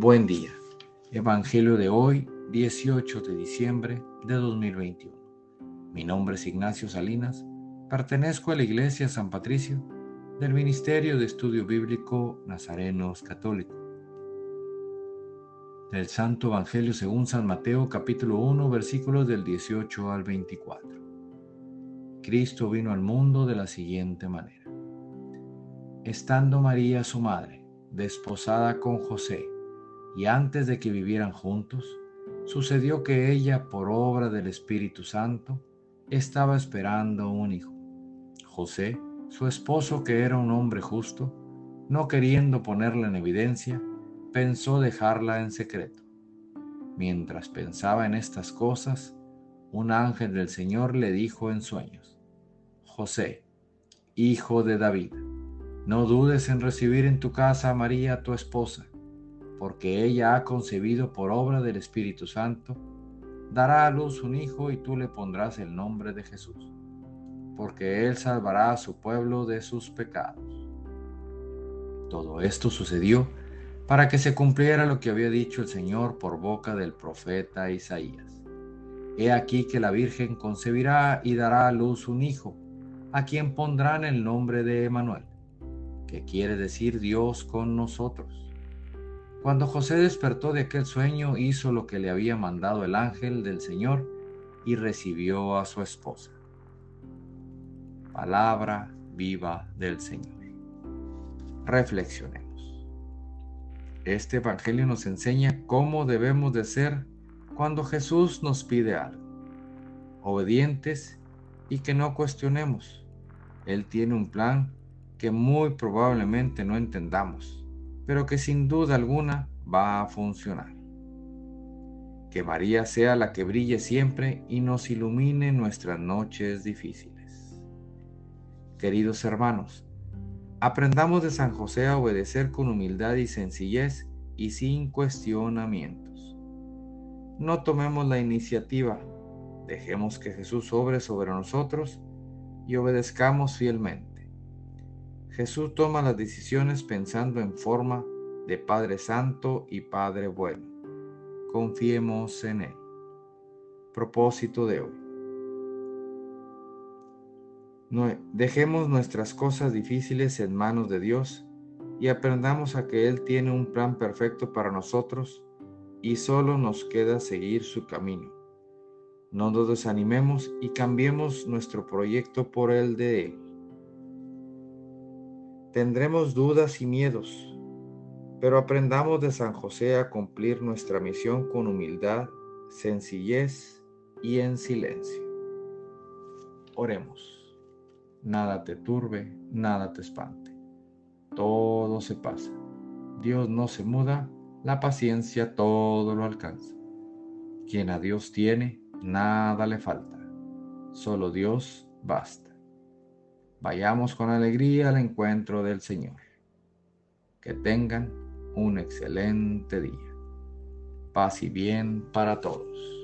Buen día. Evangelio de hoy, 18 de diciembre de 2021. Mi nombre es Ignacio Salinas. Pertenezco a la Iglesia San Patricio del Ministerio de Estudio Bíblico Nazarenos Católico. Del Santo Evangelio según San Mateo capítulo 1 versículos del 18 al 24. Cristo vino al mundo de la siguiente manera. Estando María su madre, desposada con José, y antes de que vivieran juntos, sucedió que ella, por obra del Espíritu Santo, estaba esperando un hijo. José, su esposo, que era un hombre justo, no queriendo ponerla en evidencia, pensó dejarla en secreto. Mientras pensaba en estas cosas, un ángel del Señor le dijo en sueños, José, hijo de David, no dudes en recibir en tu casa a María tu esposa porque ella ha concebido por obra del Espíritu Santo, dará a luz un hijo y tú le pondrás el nombre de Jesús, porque él salvará a su pueblo de sus pecados. Todo esto sucedió para que se cumpliera lo que había dicho el Señor por boca del profeta Isaías. He aquí que la Virgen concebirá y dará a luz un hijo, a quien pondrán el nombre de Emanuel, que quiere decir Dios con nosotros. Cuando José despertó de aquel sueño, hizo lo que le había mandado el ángel del Señor y recibió a su esposa. Palabra viva del Señor. Reflexionemos. Este Evangelio nos enseña cómo debemos de ser cuando Jesús nos pide algo. Obedientes y que no cuestionemos. Él tiene un plan que muy probablemente no entendamos pero que sin duda alguna va a funcionar. Que María sea la que brille siempre y nos ilumine nuestras noches difíciles. Queridos hermanos, aprendamos de San José a obedecer con humildad y sencillez y sin cuestionamientos. No tomemos la iniciativa, dejemos que Jesús obre sobre nosotros y obedezcamos fielmente. Jesús toma las decisiones pensando en forma de Padre Santo y Padre Bueno. Confiemos en Él. Propósito de hoy. dejemos nuestras cosas difíciles en manos de Dios y aprendamos a que Él tiene un plan perfecto para nosotros y solo nos queda seguir su camino. No nos desanimemos y cambiemos nuestro proyecto por el de Él. Tendremos dudas y miedos, pero aprendamos de San José a cumplir nuestra misión con humildad, sencillez y en silencio. Oremos. Nada te turbe, nada te espante. Todo se pasa. Dios no se muda, la paciencia todo lo alcanza. Quien a Dios tiene, nada le falta. Solo Dios basta. Vayamos con alegría al encuentro del Señor. Que tengan un excelente día. Paz y bien para todos.